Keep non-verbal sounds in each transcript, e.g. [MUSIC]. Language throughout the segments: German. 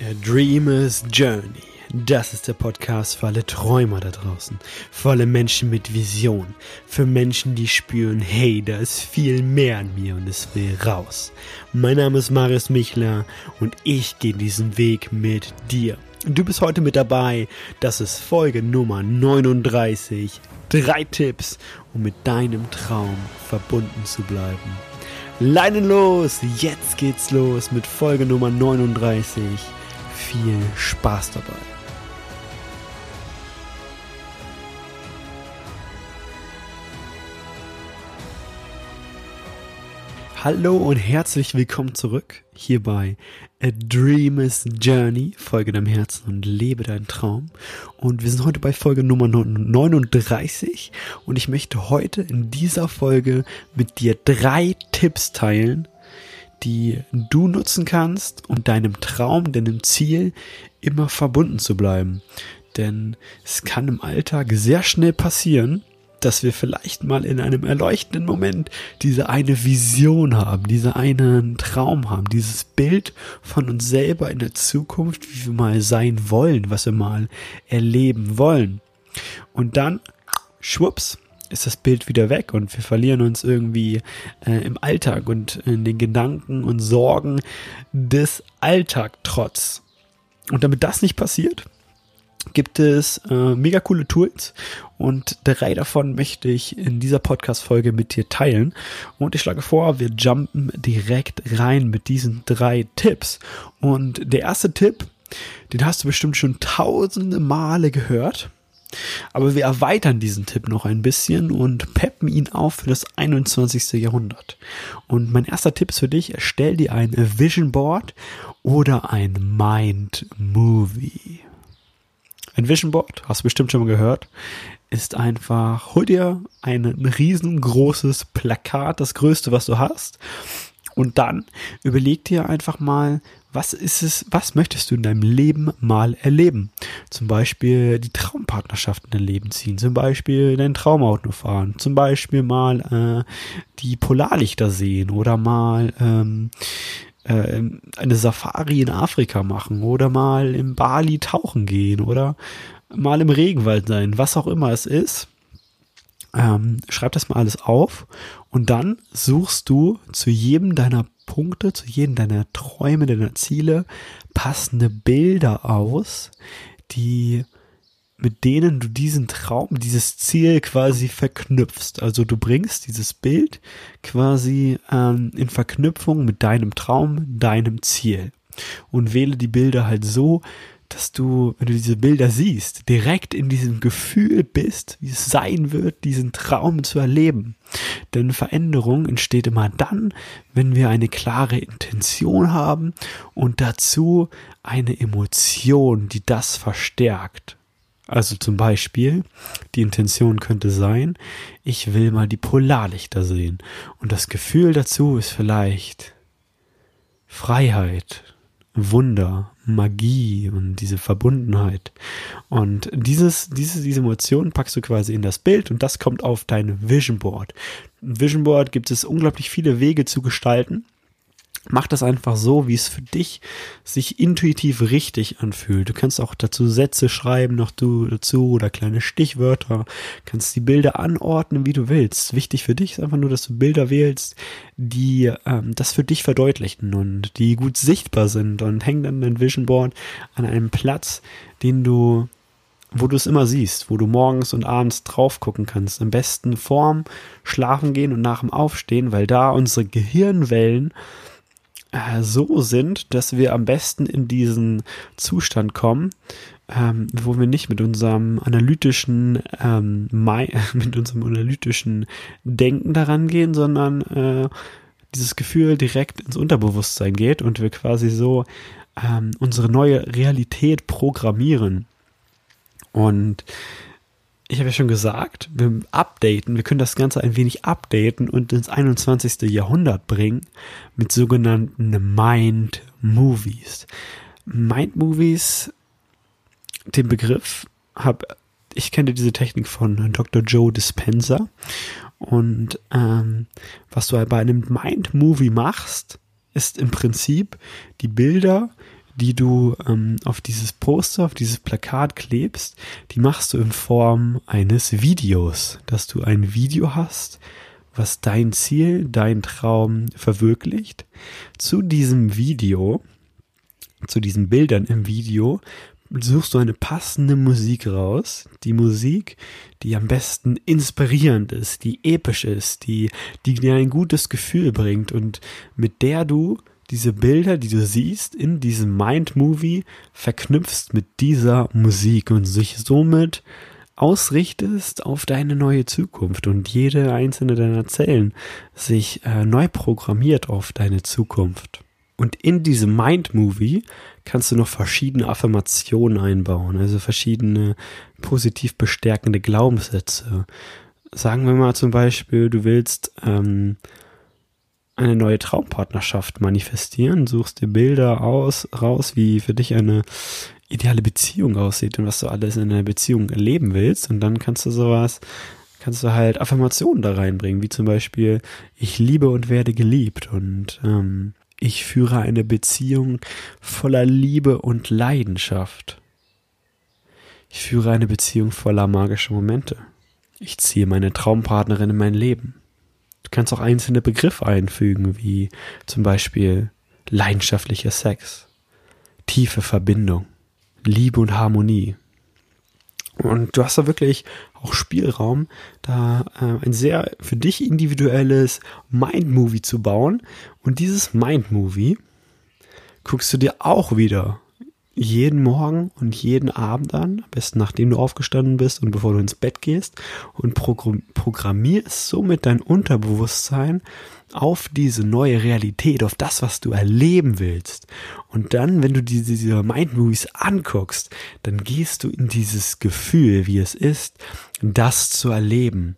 A Dreamer's Journey. Das ist der Podcast für alle Träumer da draußen. Für alle Menschen mit Vision. Für Menschen, die spüren, hey, da ist viel mehr an mir und es will raus. Mein Name ist Marius Michler und ich gehe diesen Weg mit dir. Du bist heute mit dabei. Das ist Folge Nummer 39. Drei Tipps, um mit deinem Traum verbunden zu bleiben. Leinen los! Jetzt geht's los mit Folge Nummer 39 viel Spaß dabei. Hallo und herzlich willkommen zurück hier bei A Dreamer's Journey, folge deinem Herzen und lebe deinen Traum. Und wir sind heute bei Folge Nummer 39 und ich möchte heute in dieser Folge mit dir drei Tipps teilen, die du nutzen kannst, um deinem Traum, deinem Ziel immer verbunden zu bleiben. Denn es kann im Alltag sehr schnell passieren, dass wir vielleicht mal in einem erleuchtenden Moment diese eine Vision haben, diese einen Traum haben, dieses Bild von uns selber in der Zukunft, wie wir mal sein wollen, was wir mal erleben wollen. Und dann, schwupps, ist das Bild wieder weg und wir verlieren uns irgendwie äh, im Alltag und in den Gedanken und Sorgen des Alltagtrotz. Und damit das nicht passiert, gibt es äh, mega coole Tools und drei davon möchte ich in dieser Podcast-Folge mit dir teilen. Und ich schlage vor, wir jumpen direkt rein mit diesen drei Tipps. Und der erste Tipp, den hast du bestimmt schon tausende Male gehört. Aber wir erweitern diesen Tipp noch ein bisschen und peppen ihn auf für das 21. Jahrhundert. Und mein erster Tipp ist für dich, erstell dir ein Vision Board oder ein Mind Movie. Ein Vision Board, hast du bestimmt schon mal gehört, ist einfach, hol dir ein riesengroßes Plakat, das größte, was du hast, und dann überleg dir einfach mal, was ist es, was möchtest du in deinem Leben mal erleben? Zum Beispiel die Traumpartnerschaft in dein Leben ziehen, zum Beispiel dein Traumauto fahren, zum Beispiel mal äh, die Polarlichter sehen oder mal ähm, äh, eine Safari in Afrika machen oder mal im Bali tauchen gehen oder mal im Regenwald sein, was auch immer es ist. Ähm, schreib das mal alles auf und dann suchst du zu jedem deiner Punkte, zu jedem deiner Träume, deiner Ziele passende Bilder aus, die mit denen du diesen Traum, dieses Ziel quasi verknüpfst. Also du bringst dieses Bild quasi ähm, in Verknüpfung mit deinem Traum, deinem Ziel. Und wähle die Bilder halt so, dass du, wenn du diese Bilder siehst, direkt in diesem Gefühl bist, wie es sein wird, diesen Traum zu erleben. Denn Veränderung entsteht immer dann, wenn wir eine klare Intention haben und dazu eine Emotion, die das verstärkt. Also zum Beispiel, die Intention könnte sein, ich will mal die Polarlichter sehen. Und das Gefühl dazu ist vielleicht Freiheit, Wunder, Magie und diese Verbundenheit. Und dieses, diese, diese Emotion packst du quasi in das Bild und das kommt auf dein Vision Board. Vision Board gibt es unglaublich viele Wege zu gestalten. Mach das einfach so, wie es für dich sich intuitiv richtig anfühlt. Du kannst auch dazu Sätze schreiben, noch du dazu oder kleine Stichwörter. Kannst die Bilder anordnen, wie du willst. Wichtig für dich ist einfach nur, dass du Bilder wählst, die ähm, das für dich verdeutlichen und die gut sichtbar sind und häng dann dein Vision Board an einem Platz, den du wo du es immer siehst, wo du morgens und abends drauf gucken kannst. Am besten vorm Schlafen gehen und nach dem Aufstehen, weil da unsere Gehirnwellen äh, so sind, dass wir am besten in diesen Zustand kommen, ähm, wo wir nicht mit unserem analytischen ähm, [LAUGHS] mit unserem analytischen Denken daran gehen, sondern äh, dieses Gefühl direkt ins Unterbewusstsein geht und wir quasi so ähm, unsere neue Realität programmieren. Und ich habe ja schon gesagt, wir updaten, wir können das Ganze ein wenig updaten und ins 21. Jahrhundert bringen mit sogenannten Mind Movies. Mind Movies, den Begriff habe ich kenne diese Technik von Dr. Joe Dispenza und ähm, was du bei einem Mind Movie machst, ist im Prinzip die Bilder, die du ähm, auf dieses Poster, auf dieses Plakat klebst, die machst du in Form eines Videos, dass du ein Video hast, was dein Ziel, dein Traum verwirklicht. Zu diesem Video, zu diesen Bildern im Video suchst du eine passende Musik raus. Die Musik, die am besten inspirierend ist, die episch ist, die, die dir ein gutes Gefühl bringt und mit der du diese Bilder, die du siehst in diesem Mind-Movie, verknüpfst mit dieser Musik und sich somit ausrichtest auf deine neue Zukunft und jede einzelne deiner Zellen sich äh, neu programmiert auf deine Zukunft. Und in diesem Mind-Movie kannst du noch verschiedene Affirmationen einbauen, also verschiedene positiv bestärkende Glaubenssätze. Sagen wir mal zum Beispiel, du willst ähm, eine neue Traumpartnerschaft manifestieren, suchst dir Bilder aus, raus, wie für dich eine ideale Beziehung aussieht und was du alles in einer Beziehung erleben willst. Und dann kannst du sowas, kannst du halt Affirmationen da reinbringen, wie zum Beispiel, ich liebe und werde geliebt und ähm, ich führe eine Beziehung voller Liebe und Leidenschaft. Ich führe eine Beziehung voller magischer Momente. Ich ziehe meine Traumpartnerin in mein Leben. Du kannst auch einzelne Begriffe einfügen, wie zum Beispiel leidenschaftlicher Sex, tiefe Verbindung, Liebe und Harmonie. Und du hast da wirklich auch Spielraum, da äh, ein sehr für dich individuelles Mind-Movie zu bauen. Und dieses Mind-Movie guckst du dir auch wieder jeden Morgen und jeden Abend an, am besten nachdem du aufgestanden bist und bevor du ins Bett gehst und programmierst somit dein Unterbewusstsein auf diese neue Realität, auf das, was du erleben willst. Und dann, wenn du diese, diese Mind Movies anguckst, dann gehst du in dieses Gefühl, wie es ist, das zu erleben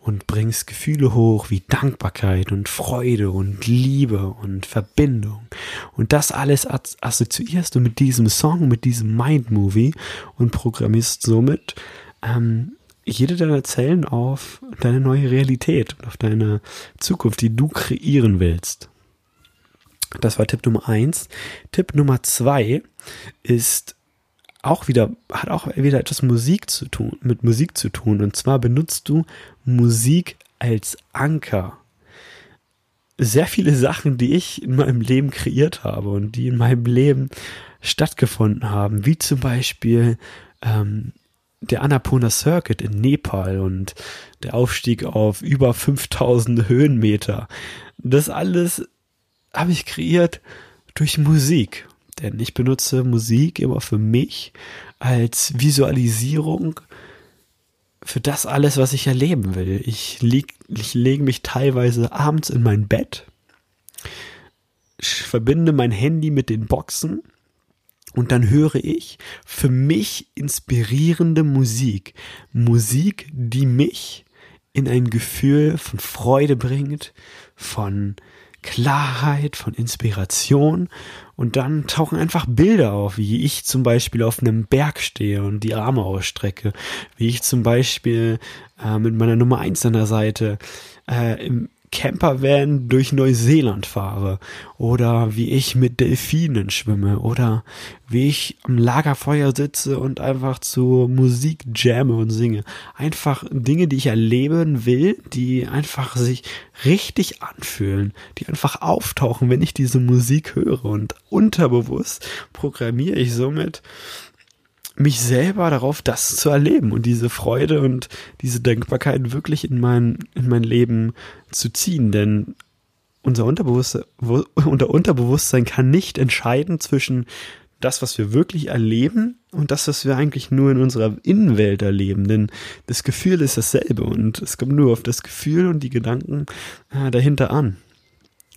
und bringst Gefühle hoch wie Dankbarkeit und Freude und Liebe und Verbindung. Und das alles assoziierst du mit diesem Song, mit diesem Mind Movie und programmierst somit ähm, jede deiner Zellen auf deine neue Realität und auf deine Zukunft, die du kreieren willst. Das war Tipp Nummer eins. Tipp Nummer zwei ist auch wieder, hat auch wieder etwas Musik zu tun, mit Musik zu tun. Und zwar benutzt du Musik als Anker. Sehr viele Sachen, die ich in meinem Leben kreiert habe und die in meinem Leben stattgefunden haben, wie zum Beispiel ähm, der Annapurna Circuit in Nepal und der Aufstieg auf über 5000 Höhenmeter. Das alles habe ich kreiert durch Musik. Denn ich benutze Musik immer für mich als Visualisierung für das alles, was ich erleben will. Ich, ich lege mich teilweise abends in mein Bett, verbinde mein Handy mit den Boxen und dann höre ich für mich inspirierende Musik. Musik, die mich in ein Gefühl von Freude bringt, von Klarheit, von Inspiration. Und dann tauchen einfach Bilder auf, wie ich zum Beispiel auf einem Berg stehe und die Arme ausstrecke, wie ich zum Beispiel äh, mit meiner Nummer eins an der Seite äh, im Campervan durch Neuseeland fahre oder wie ich mit Delfinen schwimme oder wie ich am Lagerfeuer sitze und einfach zu Musik jamme und singe. Einfach Dinge, die ich erleben will, die einfach sich richtig anfühlen, die einfach auftauchen, wenn ich diese Musik höre und unterbewusst programmiere ich somit mich selber darauf, das zu erleben und diese Freude und diese Dankbarkeit wirklich in mein, in mein Leben zu ziehen. Denn unser Unterbewusstsein, [LAUGHS] unser Unterbewusstsein kann nicht entscheiden zwischen das, was wir wirklich erleben und das, was wir eigentlich nur in unserer Innenwelt erleben. Denn das Gefühl ist dasselbe und es kommt nur auf das Gefühl und die Gedanken äh, dahinter an.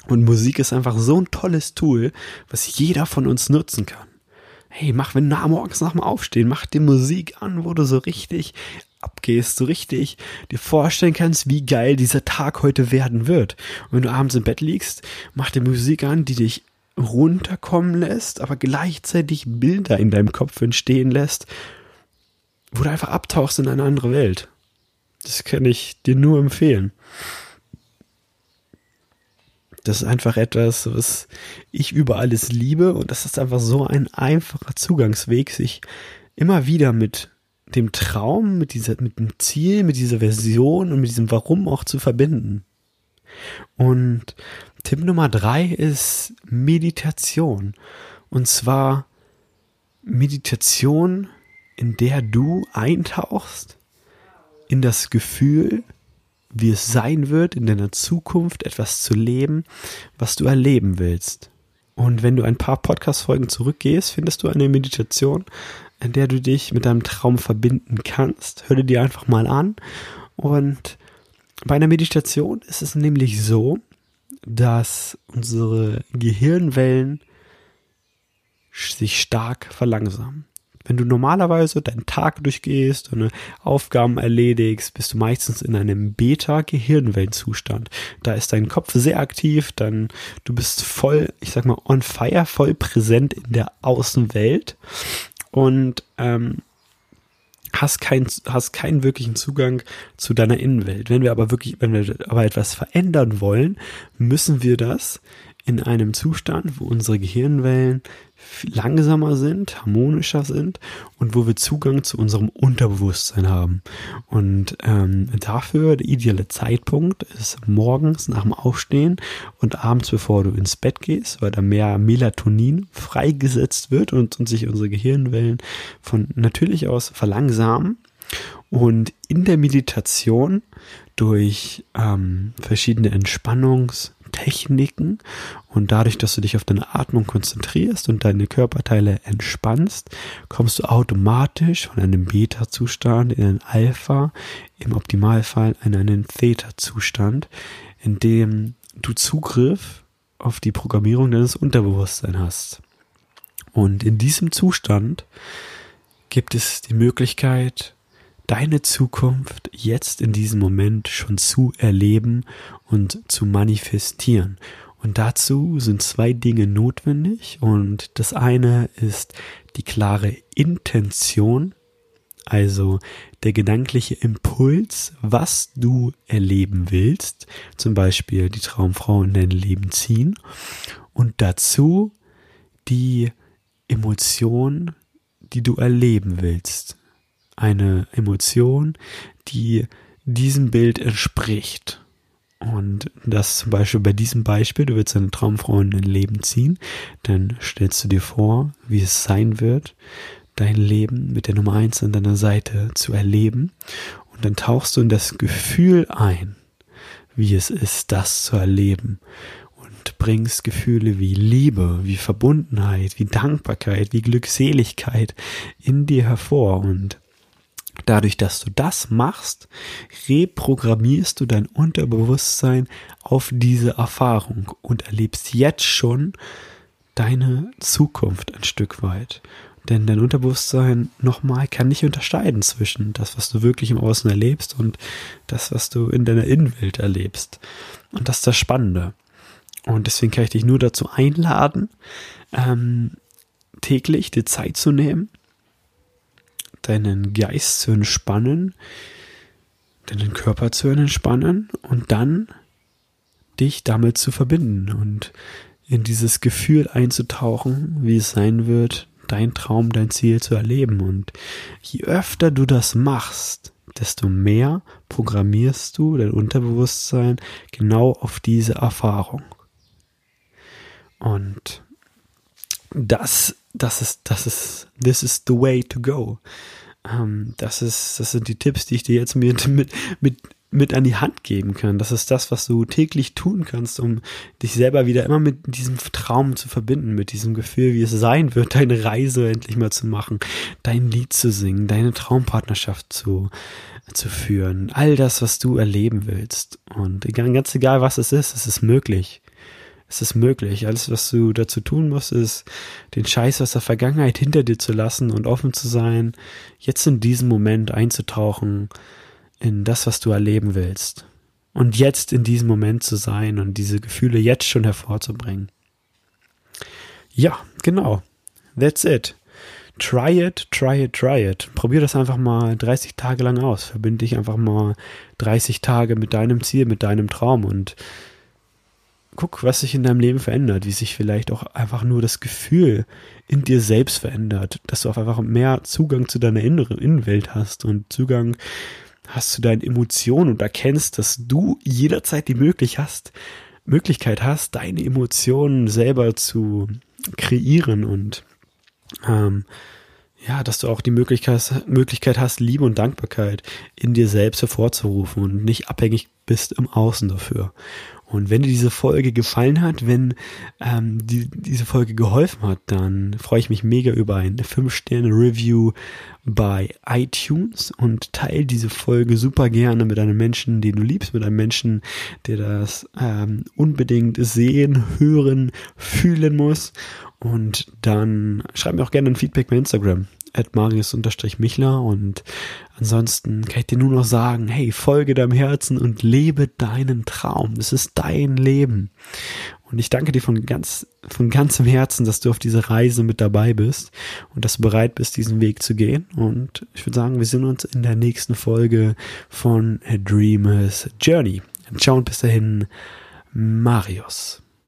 Und Musik ist einfach so ein tolles Tool, was jeder von uns nutzen kann hey, mach, wenn du morgens nach dem Aufstehen, mach dir Musik an, wo du so richtig abgehst, so richtig dir vorstellen kannst, wie geil dieser Tag heute werden wird. Und wenn du abends im Bett liegst, mach dir Musik an, die dich runterkommen lässt, aber gleichzeitig Bilder in deinem Kopf entstehen lässt, wo du einfach abtauchst in eine andere Welt. Das kann ich dir nur empfehlen. Das ist einfach etwas, was ich über alles liebe und das ist einfach so ein einfacher Zugangsweg, sich immer wieder mit dem Traum, mit dieser, mit dem Ziel, mit dieser Version und mit diesem Warum auch zu verbinden. Und Tipp Nummer drei ist Meditation. Und zwar Meditation, in der du eintauchst in das Gefühl, wie es sein wird, in deiner Zukunft etwas zu leben, was du erleben willst. Und wenn du ein paar Podcast-Folgen zurückgehst, findest du eine Meditation, in der du dich mit deinem Traum verbinden kannst. Hör dir einfach mal an. Und bei einer Meditation ist es nämlich so, dass unsere Gehirnwellen sich stark verlangsamen. Wenn du normalerweise deinen Tag durchgehst und Aufgaben erledigst, bist du meistens in einem Beta-Gehirnwellenzustand. Da ist dein Kopf sehr aktiv, dann du bist voll, ich sag mal, on fire, voll präsent in der Außenwelt und ähm, hast keinen hast keinen wirklichen Zugang zu deiner Innenwelt. Wenn wir aber wirklich, wenn wir aber etwas verändern wollen, müssen wir das in einem Zustand, wo unsere Gehirnwellen langsamer sind, harmonischer sind und wo wir Zugang zu unserem Unterbewusstsein haben. Und ähm, dafür der ideale Zeitpunkt ist morgens nach dem Aufstehen und abends, bevor du ins Bett gehst, weil da mehr Melatonin freigesetzt wird und, und sich unsere Gehirnwellen von natürlich aus verlangsamen. Und in der Meditation durch ähm, verschiedene Entspannungs- Techniken und dadurch, dass du dich auf deine Atmung konzentrierst und deine Körperteile entspannst, kommst du automatisch von einem Beta-Zustand in einen Alpha, im Optimalfall in einen Theta-Zustand, in dem du Zugriff auf die Programmierung deines Unterbewusstseins hast. Und in diesem Zustand gibt es die Möglichkeit, deine Zukunft jetzt in diesem Moment schon zu erleben und zu manifestieren. Und dazu sind zwei Dinge notwendig. Und das eine ist die klare Intention, also der gedankliche Impuls, was du erleben willst, zum Beispiel die Traumfrau in dein Leben ziehen. Und dazu die Emotion, die du erleben willst eine Emotion, die diesem Bild entspricht. Und das zum Beispiel bei diesem Beispiel, du willst deine Traumfrau in dein Leben ziehen, dann stellst du dir vor, wie es sein wird, dein Leben mit der Nummer eins an deiner Seite zu erleben. Und dann tauchst du in das Gefühl ein, wie es ist, das zu erleben. Und bringst Gefühle wie Liebe, wie Verbundenheit, wie Dankbarkeit, wie Glückseligkeit in dir hervor. Und Dadurch, dass du das machst, reprogrammierst du dein Unterbewusstsein auf diese Erfahrung und erlebst jetzt schon deine Zukunft ein Stück weit. Denn dein Unterbewusstsein nochmal kann nicht unterscheiden zwischen das, was du wirklich im Außen erlebst und das, was du in deiner Innenwelt erlebst. Und das ist das Spannende. Und deswegen kann ich dich nur dazu einladen, ähm, täglich die Zeit zu nehmen, deinen Geist zu entspannen, deinen Körper zu entspannen und dann dich damit zu verbinden und in dieses Gefühl einzutauchen, wie es sein wird, dein Traum, dein Ziel zu erleben. Und je öfter du das machst, desto mehr programmierst du dein Unterbewusstsein genau auf diese Erfahrung. Und das das ist, das ist, this is the way to go. Ähm, das ist, das sind die Tipps, die ich dir jetzt mit, mit, mit, mit an die Hand geben kann. Das ist das, was du täglich tun kannst, um dich selber wieder immer mit diesem Traum zu verbinden, mit diesem Gefühl, wie es sein wird, [LAUGHS] deine Reise endlich mal zu machen, dein Lied zu singen, deine Traumpartnerschaft zu, zu führen, all das, was du erleben willst. Und ganz egal, was es ist, es ist möglich. Es ist möglich. Alles, was du dazu tun musst, ist, den Scheiß aus der Vergangenheit hinter dir zu lassen und offen zu sein, jetzt in diesem Moment einzutauchen in das, was du erleben willst. Und jetzt in diesem Moment zu sein und diese Gefühle jetzt schon hervorzubringen. Ja, genau. That's it. Try it, try it, try it. Probier das einfach mal 30 Tage lang aus. Verbinde dich einfach mal 30 Tage mit deinem Ziel, mit deinem Traum und guck, was sich in deinem Leben verändert, wie sich vielleicht auch einfach nur das Gefühl in dir selbst verändert, dass du auf einfach mehr Zugang zu deiner inneren Innenwelt hast und Zugang hast zu deinen Emotionen und erkennst, dass du jederzeit die Möglichkeit hast, Möglichkeit hast, deine Emotionen selber zu kreieren und ähm, ja, dass du auch die Möglichkeit, Möglichkeit hast, Liebe und Dankbarkeit in dir selbst hervorzurufen und nicht abhängig bist im Außen dafür. Und wenn dir diese Folge gefallen hat, wenn ähm, die, diese Folge geholfen hat, dann freue ich mich mega über ein 5-Sterne-Review bei iTunes und teile diese Folge super gerne mit einem Menschen, den du liebst, mit einem Menschen, der das ähm, unbedingt sehen, hören, fühlen muss. Und dann schreib mir auch gerne ein Feedback bei Instagram at marius-michler und ansonsten kann ich dir nur noch sagen, hey, folge deinem Herzen und lebe deinen Traum. Das ist dein Leben. Und ich danke dir von ganz, von ganzem Herzen, dass du auf dieser Reise mit dabei bist und dass du bereit bist, diesen Weg zu gehen. Und ich würde sagen, wir sehen uns in der nächsten Folge von A Dreamer's Journey. Ciao und bis dahin, Marius.